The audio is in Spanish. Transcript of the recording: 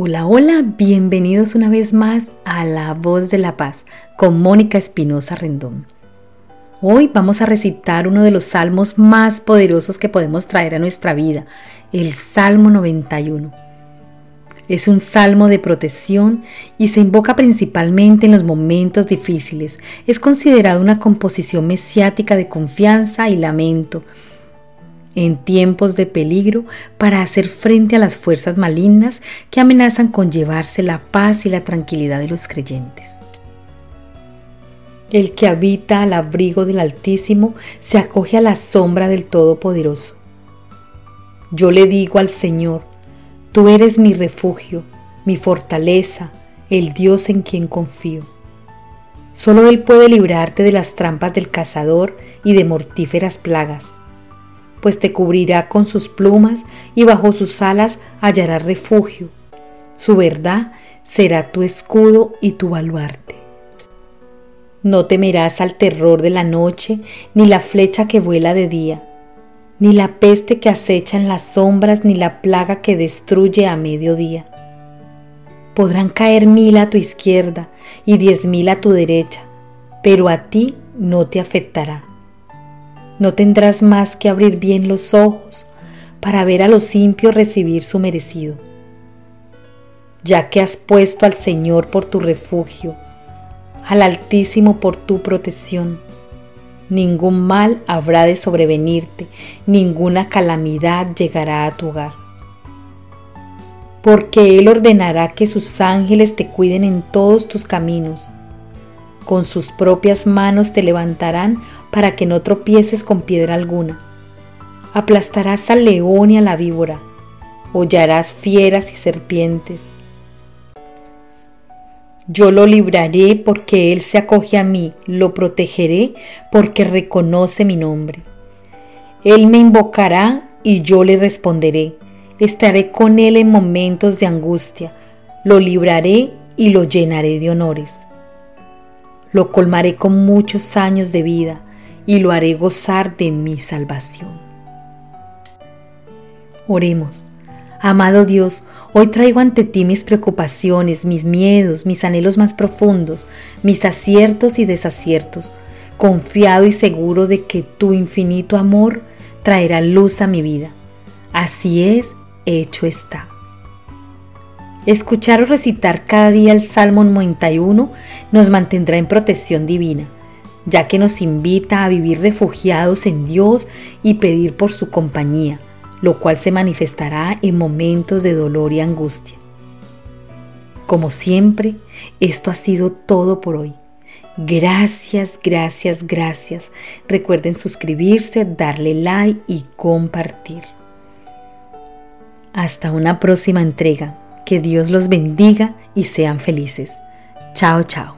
Hola, hola, bienvenidos una vez más a La Voz de la Paz con Mónica Espinosa Rendón. Hoy vamos a recitar uno de los salmos más poderosos que podemos traer a nuestra vida, el Salmo 91. Es un salmo de protección y se invoca principalmente en los momentos difíciles. Es considerado una composición mesiática de confianza y lamento en tiempos de peligro para hacer frente a las fuerzas malignas que amenazan con llevarse la paz y la tranquilidad de los creyentes. El que habita al abrigo del Altísimo se acoge a la sombra del Todopoderoso. Yo le digo al Señor, tú eres mi refugio, mi fortaleza, el Dios en quien confío. Solo Él puede librarte de las trampas del cazador y de mortíferas plagas pues te cubrirá con sus plumas y bajo sus alas hallarás refugio. Su verdad será tu escudo y tu baluarte. No temerás al terror de la noche, ni la flecha que vuela de día, ni la peste que acecha en las sombras, ni la plaga que destruye a mediodía. Podrán caer mil a tu izquierda y diez mil a tu derecha, pero a ti no te afectará. No tendrás más que abrir bien los ojos para ver a los impios recibir su merecido. Ya que has puesto al Señor por tu refugio, al Altísimo por tu protección, ningún mal habrá de sobrevenirte, ninguna calamidad llegará a tu hogar. Porque Él ordenará que sus ángeles te cuiden en todos tus caminos. Con sus propias manos te levantarán para que no tropieces con piedra alguna. Aplastarás al león y a la víbora, hollarás fieras y serpientes. Yo lo libraré porque Él se acoge a mí, lo protegeré porque reconoce mi nombre. Él me invocará y yo le responderé. Estaré con Él en momentos de angustia, lo libraré y lo llenaré de honores. Lo colmaré con muchos años de vida y lo haré gozar de mi salvación. Oremos. Amado Dios, hoy traigo ante ti mis preocupaciones, mis miedos, mis anhelos más profundos, mis aciertos y desaciertos, confiado y seguro de que tu infinito amor traerá luz a mi vida. Así es, hecho está. Escuchar o recitar cada día el Salmo 91 nos mantendrá en protección divina ya que nos invita a vivir refugiados en Dios y pedir por su compañía, lo cual se manifestará en momentos de dolor y angustia. Como siempre, esto ha sido todo por hoy. Gracias, gracias, gracias. Recuerden suscribirse, darle like y compartir. Hasta una próxima entrega. Que Dios los bendiga y sean felices. Chao, chao.